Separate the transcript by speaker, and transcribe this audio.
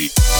Speaker 1: Energy.